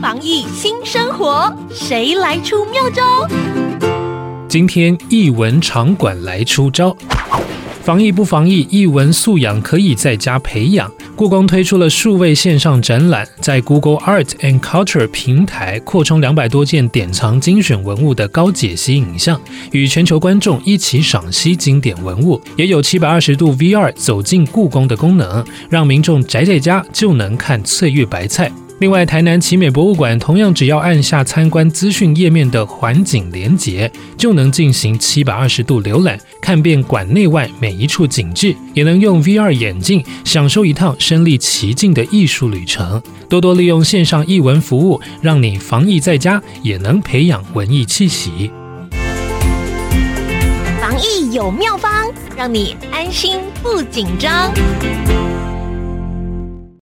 防疫新生活，谁来出妙招？今天艺文场馆来出招。防疫不防疫，艺文素养可以在家培养。故宫推出了数位线上展览，在 Google Art and Culture 平台扩充两百多件典藏精选文物的高解析影像，与全球观众一起赏析经典文物。也有七百二十度 VR 走进故宫的功能，让民众宅在家就能看翠玉白菜。另外，台南奇美博物馆同样只要按下参观资讯页面的环景连结，就能进行七百二十度浏览，看遍馆内外每一处景致，也能用 VR 眼镜享受一趟身历其境的艺术旅程。多多利用线上艺文服务，让你防疫在家也能培养文艺气息。防疫有妙方，让你安心不紧张。